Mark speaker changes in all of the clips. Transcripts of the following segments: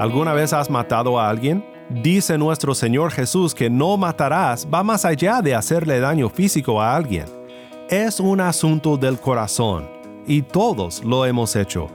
Speaker 1: ¿Alguna vez has matado a alguien? Dice nuestro Señor Jesús que no matarás va más allá de hacerle daño físico a alguien. Es un asunto del corazón, y todos lo hemos hecho.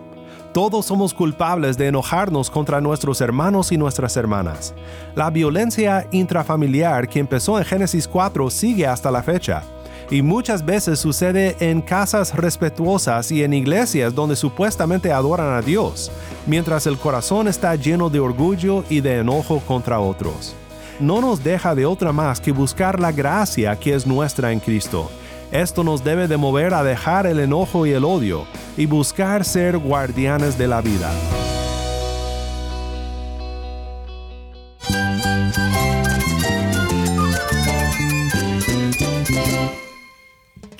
Speaker 1: Todos somos culpables de enojarnos contra nuestros hermanos y nuestras hermanas. La violencia intrafamiliar que empezó en Génesis 4 sigue hasta la fecha y muchas veces sucede en casas respetuosas y en iglesias donde supuestamente adoran a Dios, mientras el corazón está lleno de orgullo y de enojo contra otros. No nos deja de otra más que buscar la gracia que es nuestra en Cristo. Esto nos debe de mover a dejar el enojo y el odio y buscar ser guardianes de la vida.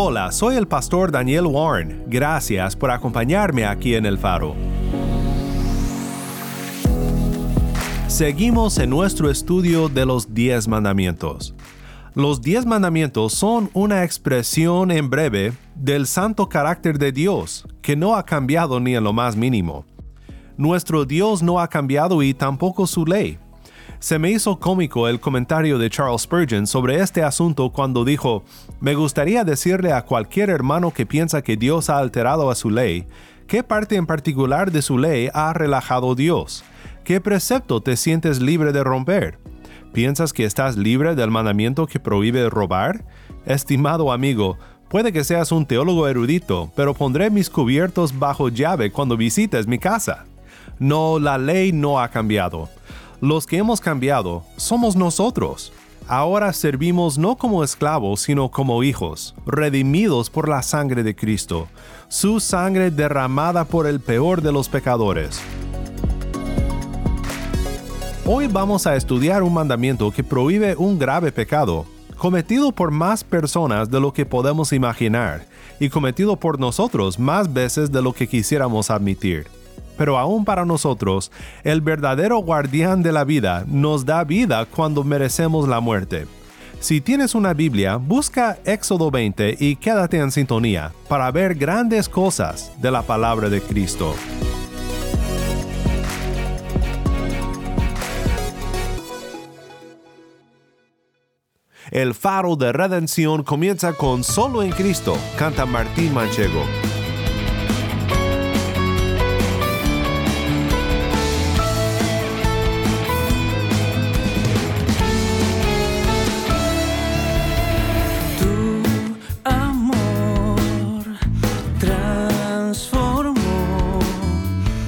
Speaker 1: Hola, soy el pastor Daniel Warren. Gracias por acompañarme aquí en El Faro. Seguimos en nuestro estudio de los diez mandamientos. Los diez mandamientos son una expresión en breve del santo carácter de Dios, que no ha cambiado ni en lo más mínimo. Nuestro Dios no ha cambiado y tampoco su ley. Se me hizo cómico el comentario de Charles Spurgeon sobre este asunto cuando dijo, me gustaría decirle a cualquier hermano que piensa que Dios ha alterado a su ley, ¿qué parte en particular de su ley ha relajado Dios? ¿Qué precepto te sientes libre de romper? ¿Piensas que estás libre del mandamiento que prohíbe robar? Estimado amigo, puede que seas un teólogo erudito, pero pondré mis cubiertos bajo llave cuando visites mi casa. No, la ley no ha cambiado. Los que hemos cambiado somos nosotros. Ahora servimos no como esclavos, sino como hijos, redimidos por la sangre de Cristo, su sangre derramada por el peor de los pecadores. Hoy vamos a estudiar un mandamiento que prohíbe un grave pecado, cometido por más personas de lo que podemos imaginar, y cometido por nosotros más veces de lo que quisiéramos admitir pero aún para nosotros, el verdadero guardián de la vida nos da vida cuando merecemos la muerte. Si tienes una Biblia, busca Éxodo 20 y quédate en sintonía para ver grandes cosas de la palabra de Cristo. El faro de redención comienza con Solo en Cristo, canta Martín Manchego.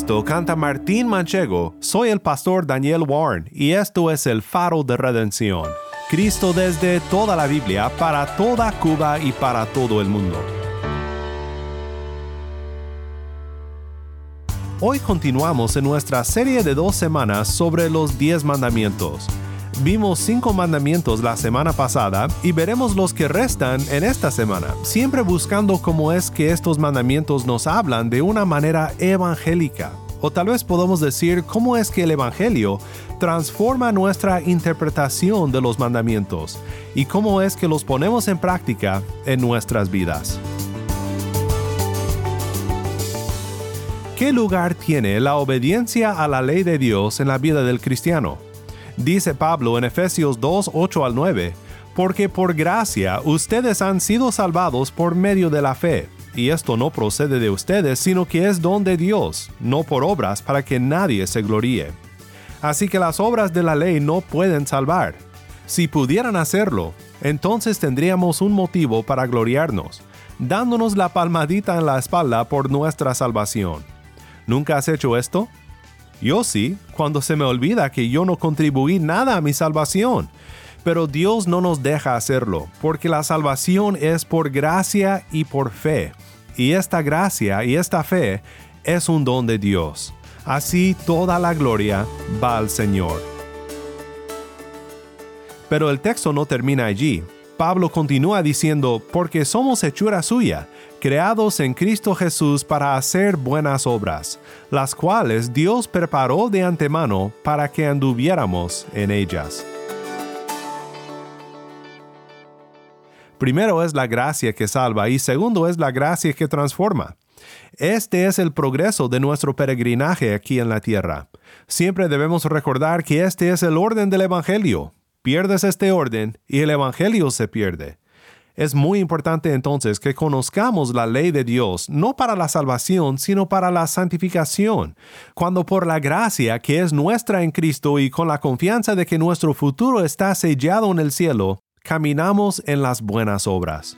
Speaker 1: Cristo canta Martín Manchego, soy el pastor Daniel Warren y esto es el faro de redención. Cristo desde toda la Biblia, para toda Cuba y para todo el mundo. Hoy continuamos en nuestra serie de dos semanas sobre los diez mandamientos. Vimos cinco mandamientos la semana pasada y veremos los que restan en esta semana, siempre buscando cómo es que estos mandamientos nos hablan de una manera evangélica. O tal vez podamos decir cómo es que el Evangelio transforma nuestra interpretación de los mandamientos y cómo es que los ponemos en práctica en nuestras vidas. ¿Qué lugar tiene la obediencia a la ley de Dios en la vida del cristiano? Dice Pablo en Efesios 2, 8 al 9, porque por gracia ustedes han sido salvados por medio de la fe, y esto no procede de ustedes, sino que es don de Dios, no por obras para que nadie se gloríe. Así que las obras de la ley no pueden salvar. Si pudieran hacerlo, entonces tendríamos un motivo para gloriarnos, dándonos la palmadita en la espalda por nuestra salvación. ¿Nunca has hecho esto? Yo sí, cuando se me olvida que yo no contribuí nada a mi salvación. Pero Dios no nos deja hacerlo, porque la salvación es por gracia y por fe. Y esta gracia y esta fe es un don de Dios. Así toda la gloria va al Señor. Pero el texto no termina allí. Pablo continúa diciendo, porque somos hechura suya, creados en Cristo Jesús para hacer buenas obras, las cuales Dios preparó de antemano para que anduviéramos en ellas. Primero es la gracia que salva y segundo es la gracia que transforma. Este es el progreso de nuestro peregrinaje aquí en la tierra. Siempre debemos recordar que este es el orden del Evangelio. Pierdes este orden y el Evangelio se pierde. Es muy importante entonces que conozcamos la ley de Dios, no para la salvación, sino para la santificación, cuando por la gracia que es nuestra en Cristo y con la confianza de que nuestro futuro está sellado en el cielo, caminamos en las buenas obras.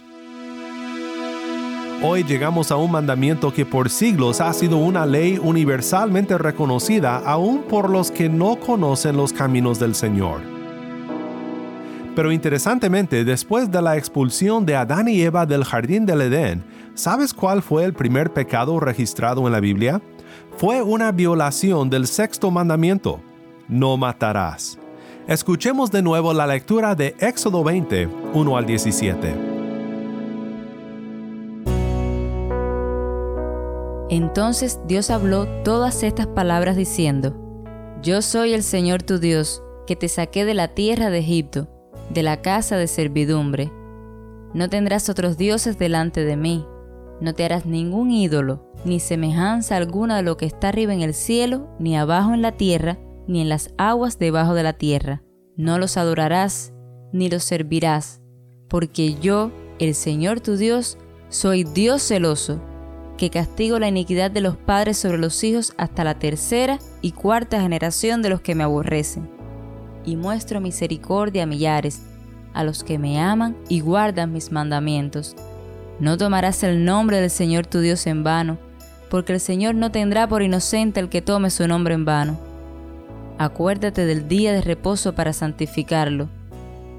Speaker 1: Hoy llegamos a un mandamiento que por siglos ha sido una ley universalmente reconocida aún por los que no conocen los caminos del Señor. Pero interesantemente, después de la expulsión de Adán y Eva del jardín del Edén, ¿sabes cuál fue el primer pecado registrado en la Biblia? Fue una violación del sexto mandamiento, no matarás. Escuchemos de nuevo la lectura de Éxodo 20, 1 al 17.
Speaker 2: Entonces Dios habló todas estas palabras diciendo, Yo soy el Señor tu Dios, que te saqué de la tierra de Egipto, de la casa de servidumbre. No tendrás otros dioses delante de mí, no te harás ningún ídolo, ni semejanza alguna de lo que está arriba en el cielo, ni abajo en la tierra, ni en las aguas debajo de la tierra. No los adorarás, ni los servirás, porque yo, el Señor tu Dios, soy Dios celoso que castigo la iniquidad de los padres sobre los hijos hasta la tercera y cuarta generación de los que me aborrecen. Y muestro misericordia a millares, a los que me aman y guardan mis mandamientos. No tomarás el nombre del Señor tu Dios en vano, porque el Señor no tendrá por inocente el que tome su nombre en vano. Acuérdate del día de reposo para santificarlo.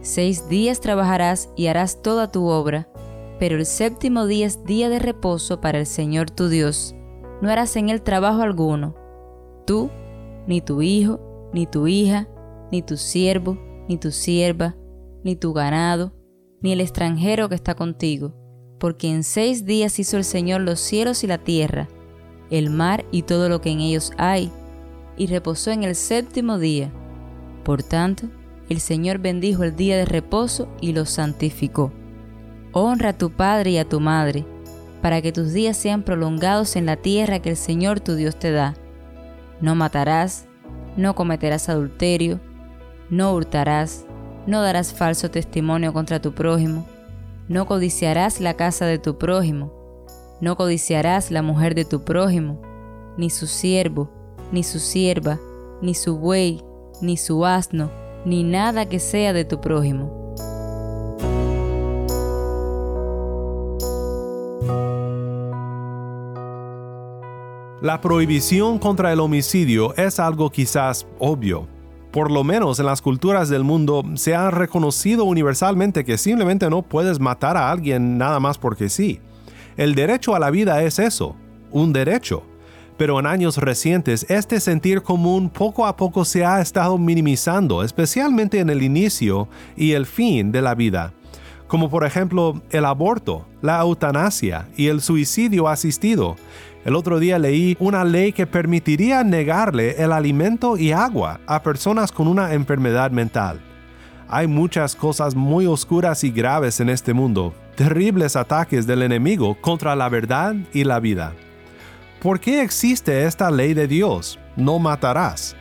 Speaker 2: Seis días trabajarás y harás toda tu obra pero el séptimo día es día de reposo para el Señor tu Dios. No harás en él trabajo alguno, tú, ni tu hijo, ni tu hija, ni tu siervo, ni tu sierva, ni tu ganado, ni el extranjero que está contigo, porque en seis días hizo el Señor los cielos y la tierra, el mar y todo lo que en ellos hay, y reposó en el séptimo día. Por tanto, el Señor bendijo el día de reposo y lo santificó. Honra a tu padre y a tu madre, para que tus días sean prolongados en la tierra que el Señor tu Dios te da. No matarás, no cometerás adulterio, no hurtarás, no darás falso testimonio contra tu prójimo, no codiciarás la casa de tu prójimo, no codiciarás la mujer de tu prójimo, ni su siervo, ni su sierva, ni su buey, ni su asno, ni nada que sea de tu prójimo
Speaker 1: La prohibición contra el homicidio es algo quizás obvio. Por lo menos en las culturas del mundo se ha reconocido universalmente que simplemente no puedes matar a alguien nada más porque sí. El derecho a la vida es eso, un derecho. Pero en años recientes este sentir común poco a poco se ha estado minimizando, especialmente en el inicio y el fin de la vida como por ejemplo el aborto, la eutanasia y el suicidio asistido. El otro día leí una ley que permitiría negarle el alimento y agua a personas con una enfermedad mental. Hay muchas cosas muy oscuras y graves en este mundo, terribles ataques del enemigo contra la verdad y la vida. ¿Por qué existe esta ley de Dios? No matarás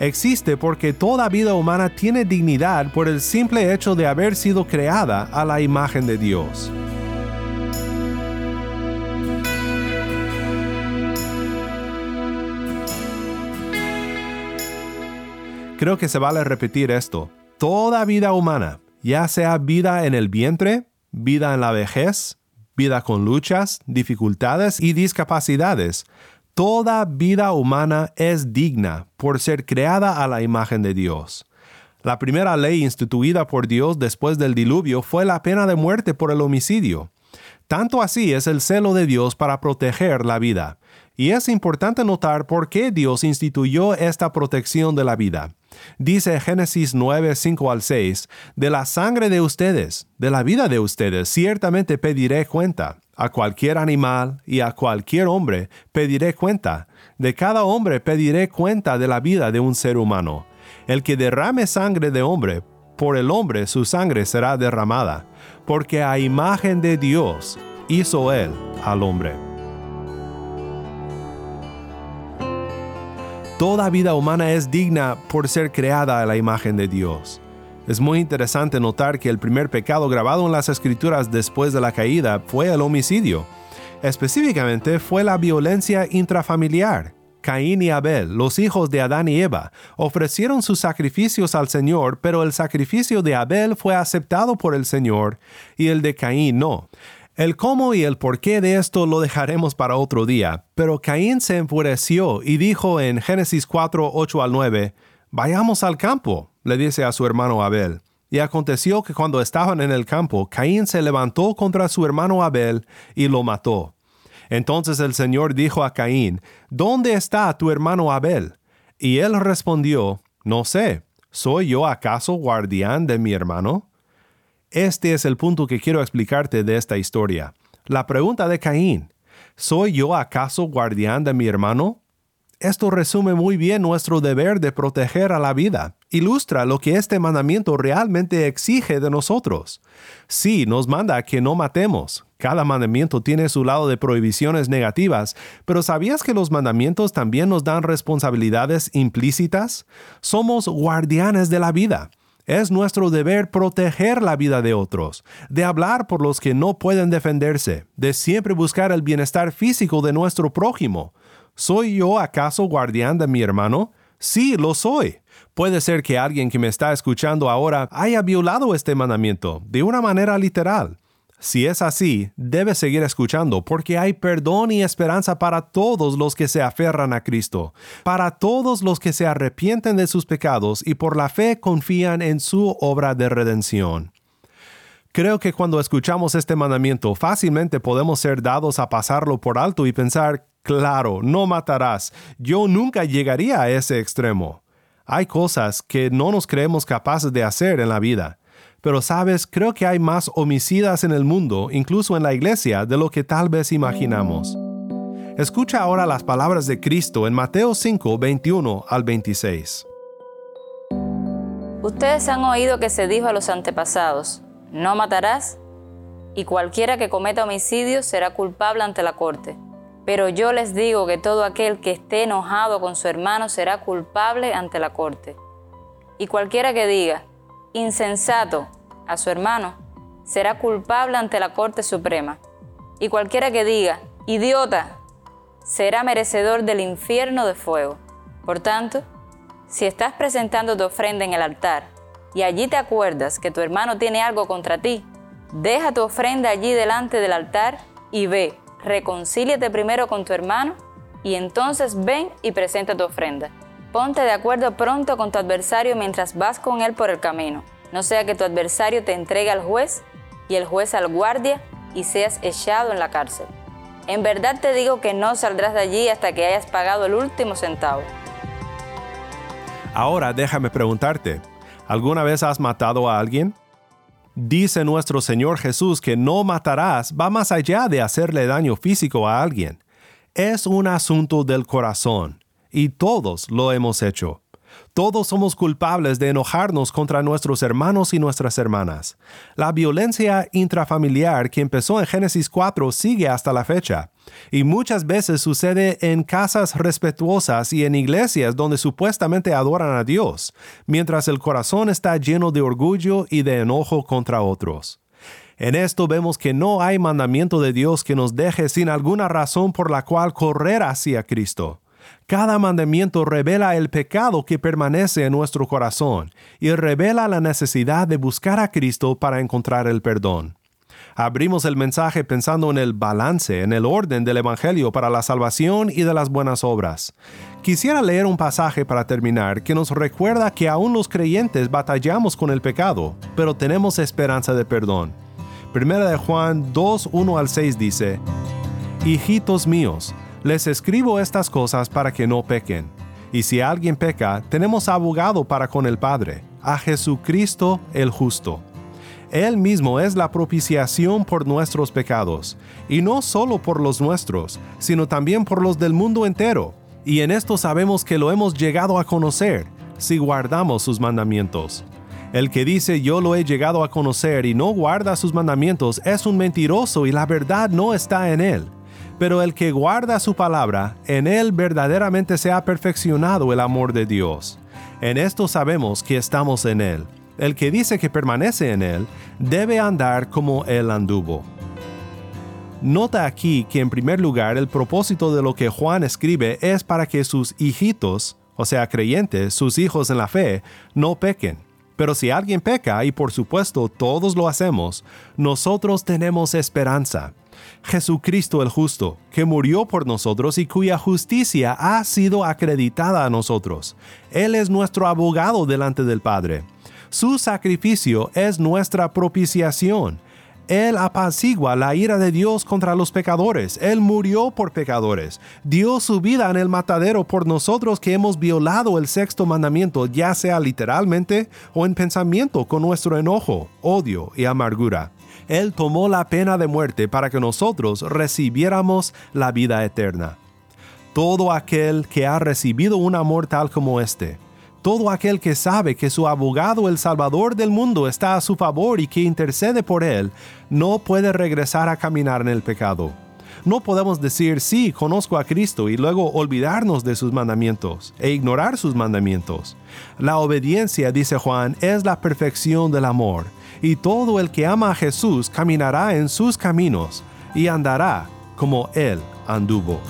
Speaker 1: existe porque toda vida humana tiene dignidad por el simple hecho de haber sido creada a la imagen de Dios. Creo que se vale repetir esto. Toda vida humana, ya sea vida en el vientre, vida en la vejez, vida con luchas, dificultades y discapacidades, Toda vida humana es digna por ser creada a la imagen de Dios. La primera ley instituida por Dios después del diluvio fue la pena de muerte por el homicidio. Tanto así es el celo de Dios para proteger la vida. Y es importante notar por qué Dios instituyó esta protección de la vida. Dice Génesis 9, 5 al 6, de la sangre de ustedes, de la vida de ustedes, ciertamente pediré cuenta. A cualquier animal y a cualquier hombre pediré cuenta. De cada hombre pediré cuenta de la vida de un ser humano. El que derrame sangre de hombre, por el hombre su sangre será derramada, porque a imagen de Dios hizo él al hombre. Toda vida humana es digna por ser creada a la imagen de Dios. Es muy interesante notar que el primer pecado grabado en las escrituras después de la caída fue el homicidio. Específicamente fue la violencia intrafamiliar. Caín y Abel, los hijos de Adán y Eva, ofrecieron sus sacrificios al Señor, pero el sacrificio de Abel fue aceptado por el Señor y el de Caín no. El cómo y el por qué de esto lo dejaremos para otro día, pero Caín se enfureció y dijo en Génesis 4, 8 al 9, Vayamos al campo le dice a su hermano Abel. Y aconteció que cuando estaban en el campo, Caín se levantó contra su hermano Abel y lo mató. Entonces el Señor dijo a Caín, ¿Dónde está tu hermano Abel? Y él respondió, No sé, ¿soy yo acaso guardián de mi hermano? Este es el punto que quiero explicarte de esta historia. La pregunta de Caín, ¿soy yo acaso guardián de mi hermano? Esto resume muy bien nuestro deber de proteger a la vida. Ilustra lo que este mandamiento realmente exige de nosotros. Sí, nos manda que no matemos. Cada mandamiento tiene su lado de prohibiciones negativas, pero ¿sabías que los mandamientos también nos dan responsabilidades implícitas? Somos guardianes de la vida. Es nuestro deber proteger la vida de otros, de hablar por los que no pueden defenderse, de siempre buscar el bienestar físico de nuestro prójimo. ¿Soy yo acaso guardián de mi hermano? Sí, lo soy. Puede ser que alguien que me está escuchando ahora haya violado este mandamiento de una manera literal. Si es así, debe seguir escuchando porque hay perdón y esperanza para todos los que se aferran a Cristo, para todos los que se arrepienten de sus pecados y por la fe confían en su obra de redención. Creo que cuando escuchamos este mandamiento fácilmente podemos ser dados a pasarlo por alto y pensar, Claro, no matarás. Yo nunca llegaría a ese extremo. Hay cosas que no nos creemos capaces de hacer en la vida. Pero sabes, creo que hay más homicidas en el mundo, incluso en la iglesia, de lo que tal vez imaginamos. Escucha ahora las palabras de Cristo en Mateo 5, 21 al 26.
Speaker 2: Ustedes han oído que se dijo a los antepasados, no matarás, y cualquiera que cometa homicidio será culpable ante la corte. Pero yo les digo que todo aquel que esté enojado con su hermano será culpable ante la corte. Y cualquiera que diga, insensato, a su hermano, será culpable ante la Corte Suprema. Y cualquiera que diga, idiota, será merecedor del infierno de fuego. Por tanto, si estás presentando tu ofrenda en el altar y allí te acuerdas que tu hermano tiene algo contra ti, deja tu ofrenda allí delante del altar y ve reconcíliate primero con tu hermano y entonces ven y presenta tu ofrenda. Ponte de acuerdo pronto con tu adversario mientras vas con él por el camino, no sea que tu adversario te entregue al juez y el juez al guardia y seas echado en la cárcel. En verdad te digo que no saldrás de allí hasta que hayas pagado el último centavo.
Speaker 1: Ahora déjame preguntarte, ¿alguna vez has matado a alguien? Dice nuestro Señor Jesús que no matarás va más allá de hacerle daño físico a alguien. Es un asunto del corazón, y todos lo hemos hecho. Todos somos culpables de enojarnos contra nuestros hermanos y nuestras hermanas. La violencia intrafamiliar que empezó en Génesis 4 sigue hasta la fecha, y muchas veces sucede en casas respetuosas y en iglesias donde supuestamente adoran a Dios, mientras el corazón está lleno de orgullo y de enojo contra otros. En esto vemos que no hay mandamiento de Dios que nos deje sin alguna razón por la cual correr hacia Cristo. Cada mandamiento revela el pecado que permanece en nuestro corazón y revela la necesidad de buscar a Cristo para encontrar el perdón. Abrimos el mensaje pensando en el balance, en el orden del Evangelio para la salvación y de las buenas obras. Quisiera leer un pasaje para terminar que nos recuerda que aún los creyentes batallamos con el pecado, pero tenemos esperanza de perdón. Primera de Juan 2, 1 al 6 dice, Hijitos míos, les escribo estas cosas para que no pequen. Y si alguien peca, tenemos abogado para con el Padre, a Jesucristo el justo. Él mismo es la propiciación por nuestros pecados, y no solo por los nuestros, sino también por los del mundo entero. Y en esto sabemos que lo hemos llegado a conocer, si guardamos sus mandamientos. El que dice yo lo he llegado a conocer y no guarda sus mandamientos es un mentiroso y la verdad no está en él. Pero el que guarda su palabra, en él verdaderamente se ha perfeccionado el amor de Dios. En esto sabemos que estamos en él. El que dice que permanece en él, debe andar como él anduvo. Nota aquí que en primer lugar el propósito de lo que Juan escribe es para que sus hijitos, o sea, creyentes, sus hijos en la fe, no pequen. Pero si alguien peca, y por supuesto todos lo hacemos, nosotros tenemos esperanza. Jesucristo el justo, que murió por nosotros y cuya justicia ha sido acreditada a nosotros. Él es nuestro abogado delante del Padre. Su sacrificio es nuestra propiciación. Él apacigua la ira de Dios contra los pecadores. Él murió por pecadores. Dio su vida en el matadero por nosotros que hemos violado el sexto mandamiento, ya sea literalmente o en pensamiento con nuestro enojo, odio y amargura. Él tomó la pena de muerte para que nosotros recibiéramos la vida eterna. Todo aquel que ha recibido un amor tal como este, todo aquel que sabe que su abogado, el Salvador del mundo, está a su favor y que intercede por él, no puede regresar a caminar en el pecado. No podemos decir sí, conozco a Cristo y luego olvidarnos de sus mandamientos e ignorar sus mandamientos. La obediencia, dice Juan, es la perfección del amor y todo el que ama a Jesús caminará en sus caminos y andará como Él anduvo.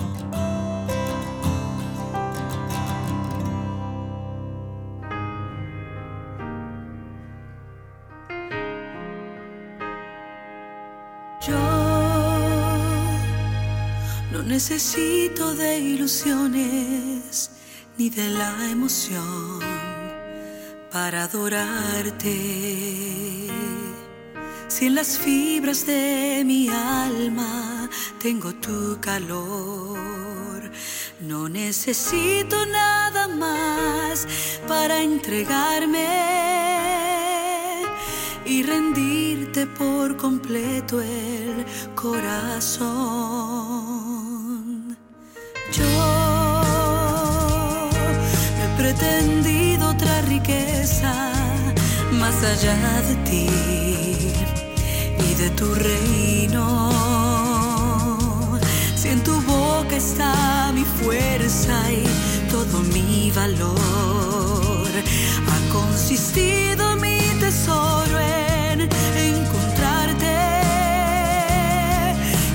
Speaker 3: Necesito de ilusiones ni de la emoción para adorarte. Si en las fibras de mi alma tengo tu calor, no necesito nada más para entregarme y rendirte por completo el corazón. Me pretendí otra riqueza más allá de ti y de tu reino. Si en tu boca está mi fuerza y todo mi valor, ha consistido mi tesoro en encontrarte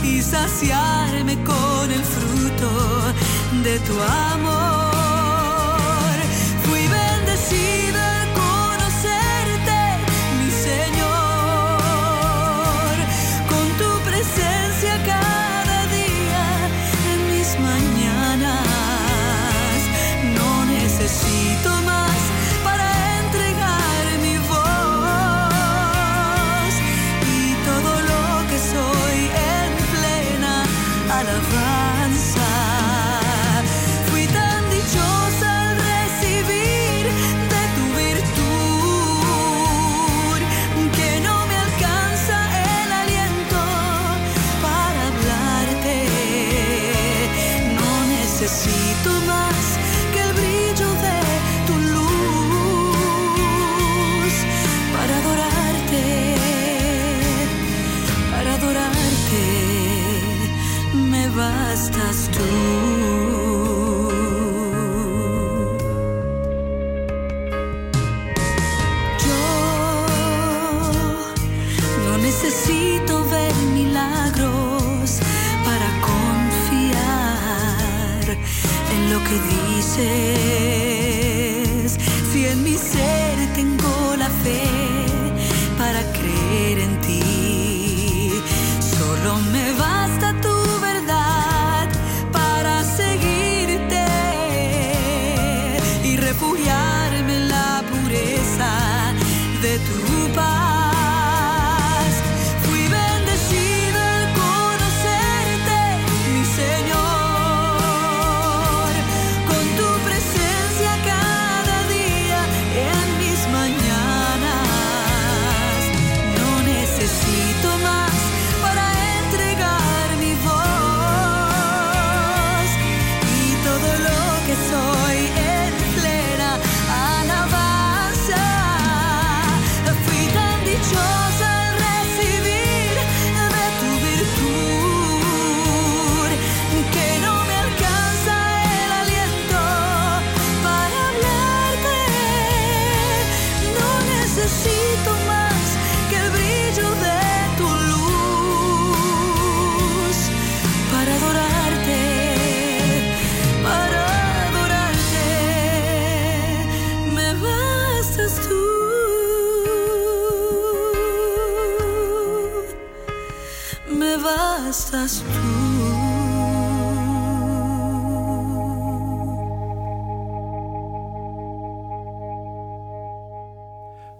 Speaker 3: y saciarme con el fruto de tu amor.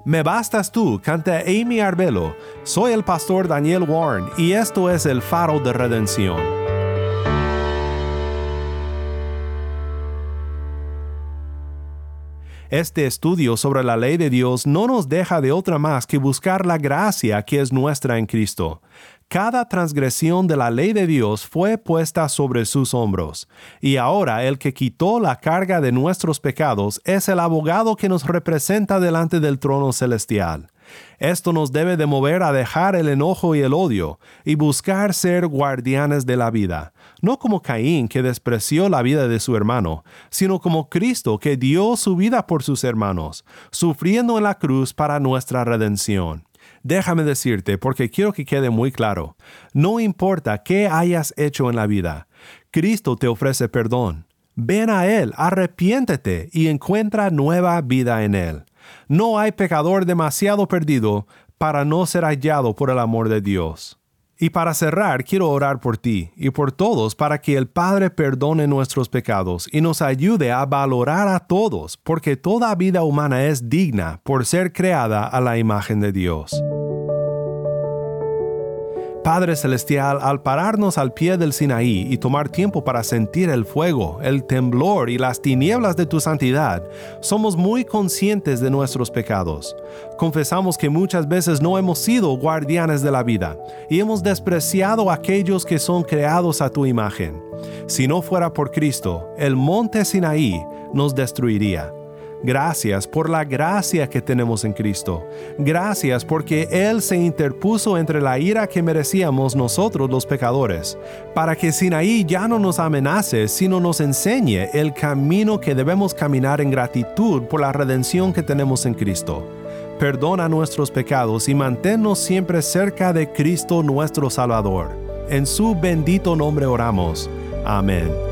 Speaker 3: Me bastas tú,
Speaker 1: canta Amy Arbelo. Soy el pastor Daniel Warren y esto es el faro de redención. Este estudio sobre la ley de Dios no nos deja de otra más que buscar la gracia que es nuestra en Cristo. Cada transgresión de la ley de Dios fue puesta sobre sus hombros, y ahora el que quitó la carga de nuestros pecados es el abogado que nos representa delante del trono celestial. Esto nos debe de mover a dejar el enojo y el odio y buscar ser guardianes de la vida, no como Caín que despreció la vida de su hermano, sino como Cristo que dio su vida por sus hermanos, sufriendo en la cruz para nuestra redención. Déjame decirte, porque quiero que quede muy claro, no importa qué hayas hecho en la vida, Cristo te ofrece perdón. Ven a Él, arrepiéntete y encuentra nueva vida en Él. No hay pecador demasiado perdido para no ser hallado por el amor de Dios. Y para cerrar, quiero orar por ti y por todos para que el Padre perdone nuestros pecados y nos ayude a valorar a todos, porque toda vida humana es digna por ser creada a la imagen de Dios. Padre Celestial, al pararnos al pie del Sinaí y tomar tiempo para sentir el fuego, el temblor y las tinieblas de tu santidad, somos muy conscientes de nuestros pecados. Confesamos que muchas veces no hemos sido guardianes de la vida y hemos despreciado a aquellos que son creados a tu imagen. Si no fuera por Cristo, el monte Sinaí nos destruiría. Gracias por la gracia que tenemos en Cristo. Gracias porque Él se interpuso entre la ira que merecíamos nosotros los pecadores, para que Sinaí ya no nos amenace, sino nos enseñe el camino que debemos caminar en gratitud por la redención que tenemos en Cristo. Perdona nuestros pecados y manténnos siempre cerca de Cristo nuestro Salvador. En su bendito nombre oramos. Amén.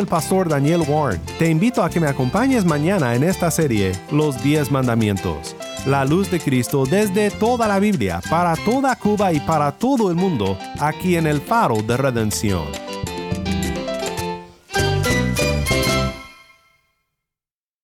Speaker 1: El pastor Daniel Warren. Te invito a que me acompañes mañana en esta serie, Los 10 Mandamientos. La luz de Cristo desde toda la Biblia, para toda Cuba y para todo el mundo, aquí en el faro de redención.